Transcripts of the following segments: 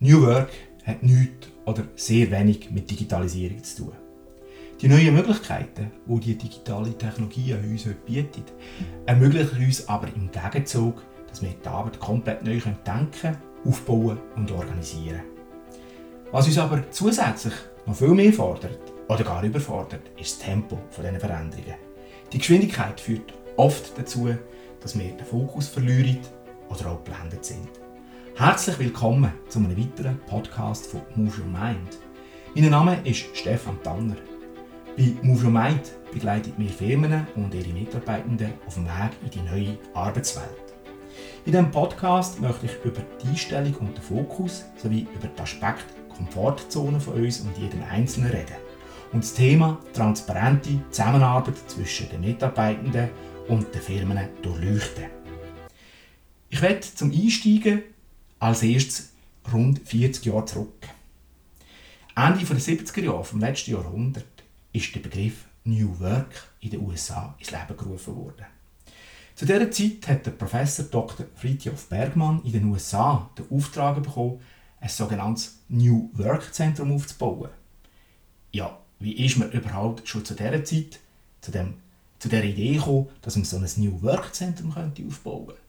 New Work hat nichts oder sehr wenig mit Digitalisierung zu tun. Die neuen Möglichkeiten, die die digitale Technologie uns heute bietet, ermöglichen uns aber im Gegenzug, dass wir die Arbeit komplett neu denken, aufbauen und organisieren Was uns aber zusätzlich noch viel mehr fordert oder gar überfordert, ist das Tempo dieser Veränderungen. Die Geschwindigkeit führt oft dazu, dass wir den Fokus verlieren oder auch geblendet sind. Herzlich willkommen zu einem weiteren Podcast von Move Your Mind. Mein Name ist Stefan Tanner. Bei Move Your Mind begleitet wir Firmen und ihre Mitarbeitenden auf dem Weg in die neue Arbeitswelt. In diesem Podcast möchte ich über die Einstellung und den Fokus sowie über den Aspekt Komfortzone von uns und jedem Einzelnen reden und das Thema transparente Zusammenarbeit zwischen den Mitarbeitenden und den Firmen durchleuchten. Ich werde zum Einsteigen als erstes rund 40 Jahre zurück. Ende der 70er Jahre vom letzten Jahrhundert ist der Begriff New Work in den USA ins Leben gerufen worden. Zu dieser Zeit hat der Professor Dr. Friedhof Bergmann in den USA den Auftrag bekommen, ein sogenanntes New Work Zentrum aufzubauen. Ja, wie ist man überhaupt schon zu dieser Zeit zu, dem, zu der Idee gekommen, dass man so ein New Work Zentrum aufbauen könnte?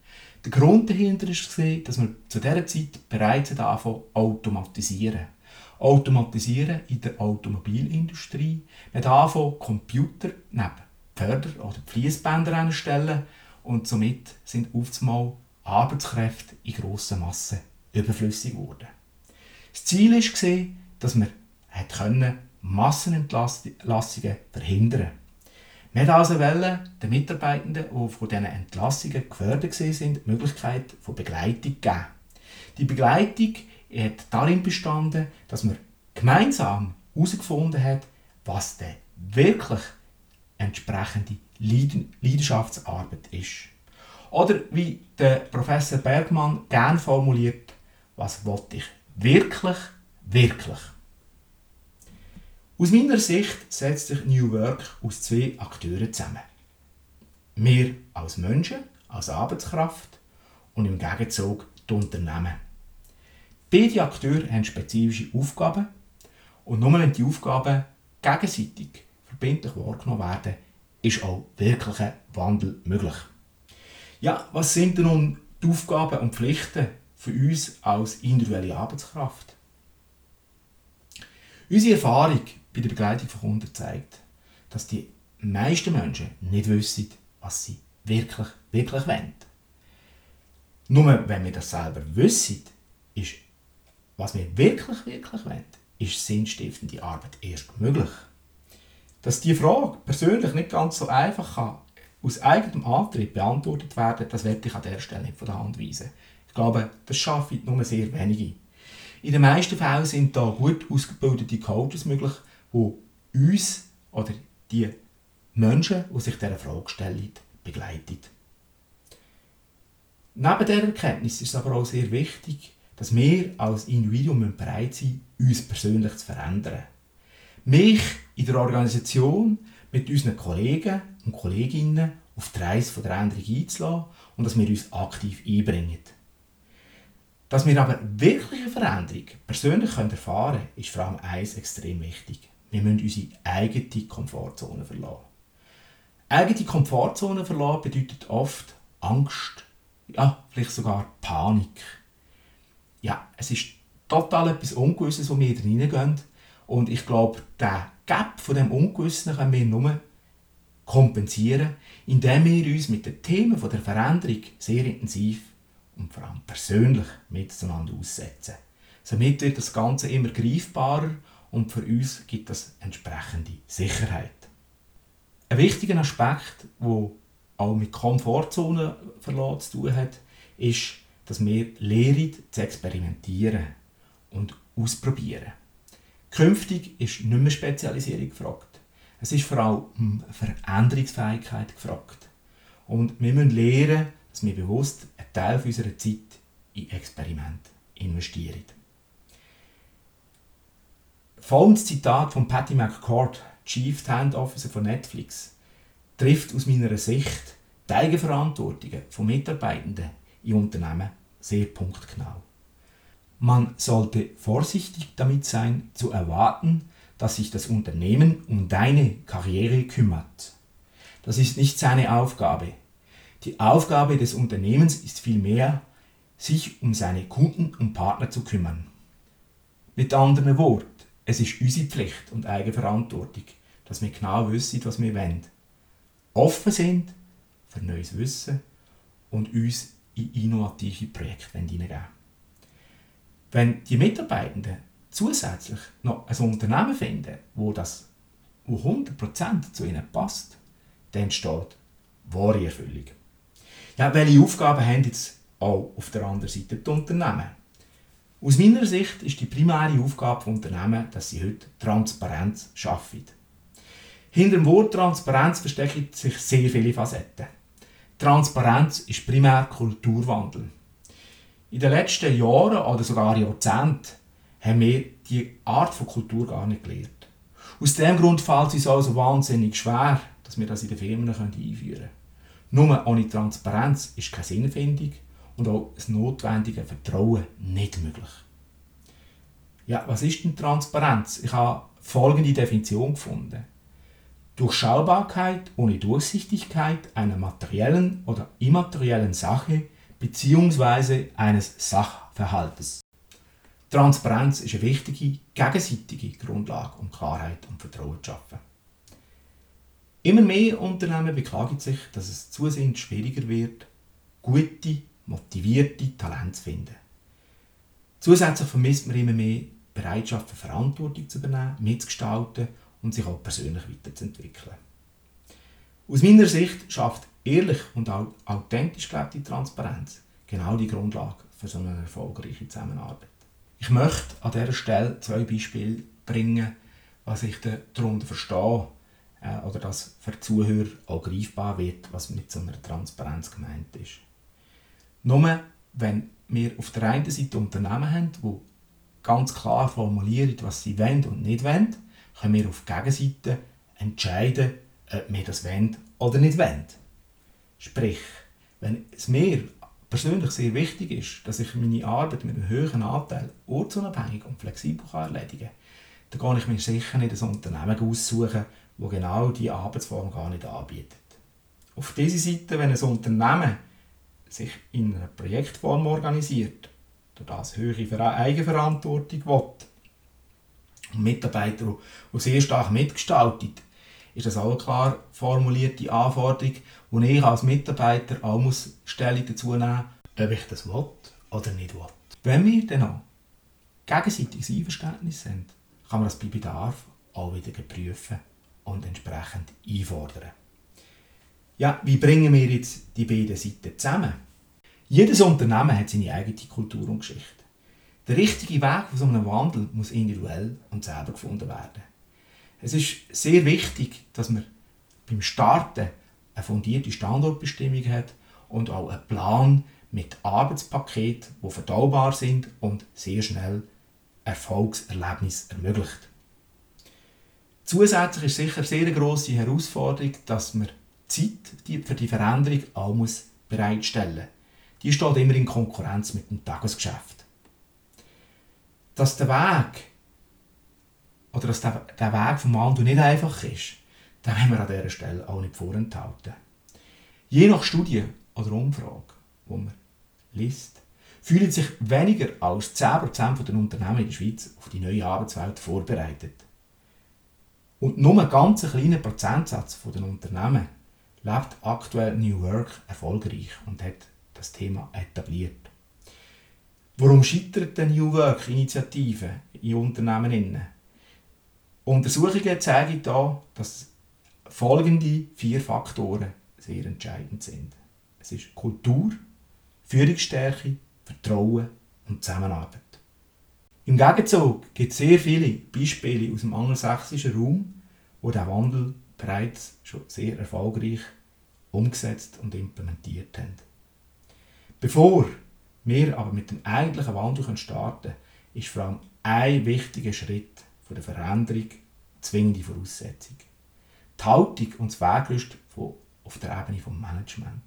Der Grund dahinter war, dass man zu dieser Zeit bereits anfangen automatisieren. Automatisieren in der Automobilindustrie. Hat anfangen, Computer neben Förder- oder Fließbänder anstellen und somit sind oftmals Arbeitskräfte in grosser Masse überflüssig geworden. Das Ziel war, dass man Massenentlassungen verhindern konnte. Wir wollten also den Mitarbeitenden, die von diesen Entlassungen gefördert waren, die Möglichkeit von Begleitung geben. Die Begleitung hat darin bestanden, dass man gemeinsam herausgefunden hat, was denn wirklich entsprechende Leidenschaftsarbeit ist. Oder wie der Professor Bergmann gern formuliert, was wollte ich wirklich, wirklich? Aus meiner Sicht setzt sich New Work aus zwei Akteuren zusammen. Wir als Menschen, als Arbeitskraft und im Gegenzug die Unternehmen. Beide Akteure haben spezifische Aufgaben und nur wenn die Aufgaben gegenseitig verbindlich wahrgenommen werden, ist auch wirklicher Wandel möglich. Ja, was sind denn nun die Aufgaben und Pflichten für uns als individuelle Arbeitskraft? Unsere Erfahrung bei der Begleitung von Kunden zeigt, dass die meisten Menschen nicht wissen, was sie wirklich, wirklich wollen. Nur wenn wir das selber wissen, ist, was wir wirklich, wirklich wollen, ist sinnstiftende Arbeit erst möglich. Dass diese Frage persönlich nicht ganz so einfach kann, aus eigenem Antrieb beantwortet werden, das werde ich an der Stelle nicht von der Hand weisen. Ich glaube, das schaffen nur sehr wenige. In den meisten Fällen sind da gut ausgebildete Coaches möglich, die uns oder die Menschen, die sich dieser Frage stellen, begleiten. Neben dieser Erkenntnis ist es aber auch sehr wichtig, dass wir als Individuum bereit sind, uns persönlich zu verändern. Mich in der Organisation mit unseren Kollegen und Kolleginnen auf die Reise der Änderung einzulassen und dass wir uns aktiv einbringen. Dass wir aber wirkliche Veränderung persönlich erfahren können, ist vor allem eins extrem wichtig. Wir müssen unsere eigene Komfortzone verlassen. Eigene Komfortzone verlassen bedeutet oft Angst, ja, vielleicht sogar Panik. Ja, es ist total etwas Ungewisses, wo wir reingehen. Und ich glaube, der Gap von dem Ungewissen können wir nur kompensieren, indem wir uns mit den Themen der Veränderung sehr intensiv und vor allem persönlich miteinander aussetzen. Somit wird das Ganze immer greifbarer und für uns gibt das entsprechende Sicherheit. Ein wichtiger Aspekt, der auch mit Komfortzone zu tun hat, ist, dass wir lernen zu experimentieren und ausprobieren. Künftig ist nicht mehr Spezialisierung gefragt. Es ist vor allem Veränderungsfähigkeit gefragt. Und wir müssen lernen, dass wir bewusst einen Teil unserer Zeit in Experiment investieren. Folgendes Zitat von Patty McCord, Chief Talent Officer von Netflix, trifft aus meiner Sicht die Eigenverantwortung von Mitarbeitenden in Unternehmen sehr punktgenau. man sollte vorsichtig damit sein, zu erwarten, dass sich das Unternehmen um deine Karriere kümmert. Das ist nicht seine Aufgabe. Die Aufgabe des Unternehmens ist vielmehr, sich um seine Kunden und Partner zu kümmern. Mit anderen Worten, es ist unsere Pflicht und Eigenverantwortung, dass wir genau wissen, was wir wollen. Offen sind für neues Wissen und uns in innovative Projekte hineingeben Wenn die Mitarbeitenden zusätzlich noch ein Unternehmen finden, wo das wo 100% zu ihnen passt, dann entsteht wahre Erfüllung. Ja, welche Aufgaben haben jetzt auch auf der anderen Seite die Unternehmen? Aus meiner Sicht ist die primäre Aufgabe von Unternehmen, dass sie heute Transparenz schaffen. Hinter dem Wort Transparenz verstecken sich sehr viele Facetten. Transparenz ist primär Kulturwandel. In den letzten Jahren oder sogar Jahrzehnten haben wir die Art von Kultur gar nicht gelernt. Aus diesem Grund fällt es uns also wahnsinnig schwer, dass wir das in den Firmen einführen können. Nur ohne Transparenz ist keine Sinnfindung und auch das notwendige Vertrauen nicht möglich. Ja, was ist denn Transparenz? Ich habe folgende Definition gefunden. Durchschaubarkeit ohne Durchsichtigkeit einer materiellen oder immateriellen Sache bzw. eines Sachverhaltes. Transparenz ist eine wichtige, gegenseitige Grundlage, um Klarheit und Vertrauen zu schaffen. Immer mehr Unternehmen beklagen sich, dass es zusehends schwieriger wird, gute, motivierte Talente zu finden. Zusätzlich vermisst man immer mehr Bereitschaft für Verantwortung zu übernehmen, mitzugestalten und sich auch persönlich weiterzuentwickeln. Aus meiner Sicht schafft ehrlich und authentisch gelebte Transparenz genau die Grundlage für so eine erfolgreiche Zusammenarbeit. Ich möchte an dieser Stelle zwei Beispiele bringen, was ich darunter verstehe äh, oder dass für die Zuhörer auch greifbar wird, was mit so einer Transparenz gemeint ist. Nur wenn wir auf der einen Seite Unternehmen haben, die ganz klar formulieren, was sie wollen und nicht wollen, können wir auf der Gegenseite entscheiden, ob wir das wollen oder nicht wollen. Sprich, wenn es mir persönlich sehr wichtig ist, dass ich meine Arbeit mit einem höheren Anteil ortsunabhängig und flexibel erledigen kann, dann kann ich mir sicher nicht ein Unternehmen aussuchen, das genau diese Arbeitsform gar nicht anbietet. Auf dieser Seite, wenn ein Unternehmen sich in einer Projektform organisiert, durch das höhere Eigenverantwortung will, und Mitarbeiter, die sehr stark mitgestaltet, ist das auch klar formulierte Anforderung, wo ich als Mitarbeiter auch muss Stellung dazu nehmen ob ich das will oder nicht will. Wenn wir dann auch gegenseitiges Einverständnis sind, kann man das bei Bedarf auch wieder prüfen und entsprechend einfordern. Ja, wie bringen wir jetzt die beiden Seiten zusammen? Jedes Unternehmen hat seine eigene Kultur und Geschichte. Der richtige Weg von so einem Wandel muss individuell und selber gefunden werden. Es ist sehr wichtig, dass man beim Starten eine fundierte Standortbestimmung hat und auch einen Plan mit Arbeitspaketen, die verdaubar sind und sehr schnell Erfolgserlebnis ermöglicht. Zusätzlich ist sicher sehr eine grosse Herausforderung, dass man Zeit für die Veränderung auch bereitstellen muss. Die steht immer in Konkurrenz mit dem Tagesgeschäft. Dass der Weg oder dass der, der Weg vom Wandel nicht einfach ist, das wollen wir an dieser Stelle auch nicht vorenthalten. Je nach Studie oder Umfrage, die man liest, fühlen sich weniger als 10% der Unternehmen in der Schweiz auf die neue Arbeitswelt vorbereitet. Und nur ein ganz kleiner Prozentsatz der Unternehmen lebt aktuell New Work erfolgreich und hat das Thema etabliert. Warum scheitert die New Work-Initiative in Unternehmen? Untersuchungen zeigen da, dass folgende vier Faktoren sehr entscheidend sind. Es ist Kultur, Führungsstärke, Vertrauen und Zusammenarbeit. Im Gegenzug gibt es sehr viele Beispiele aus dem angelsächsischen Raum, wo der Wandel bereits schon sehr erfolgreich umgesetzt und implementiert haben. Bevor wir aber mit dem eigentlichen Wandel starten können, ist vor allem ein wichtiger Schritt von der Veränderung zwingende Voraussetzung. Die Haltung und das Weggerüst auf der Ebene des Management.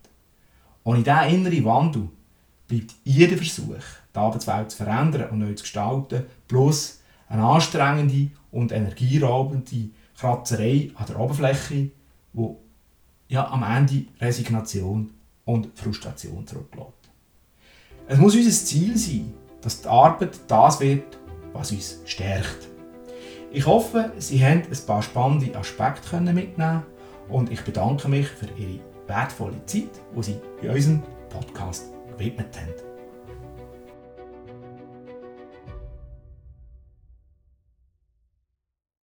Ohne diesen inneren Wandel bleibt jeder Versuch, die Arbeitswelt zu verändern und neu zu gestalten, plus eine anstrengende und energieraubende Kratzerei an der Oberfläche, die ja, am Ende Resignation und Frustration zurücklässt. Es muss unser Ziel sein, dass die Arbeit das wird, was uns stärkt. Ich hoffe, Sie haben ein paar spannende Aspekte mitnehmen und ich bedanke mich für Ihre wertvolle Zeit, die Sie bei unserem Podcast gewidmet haben.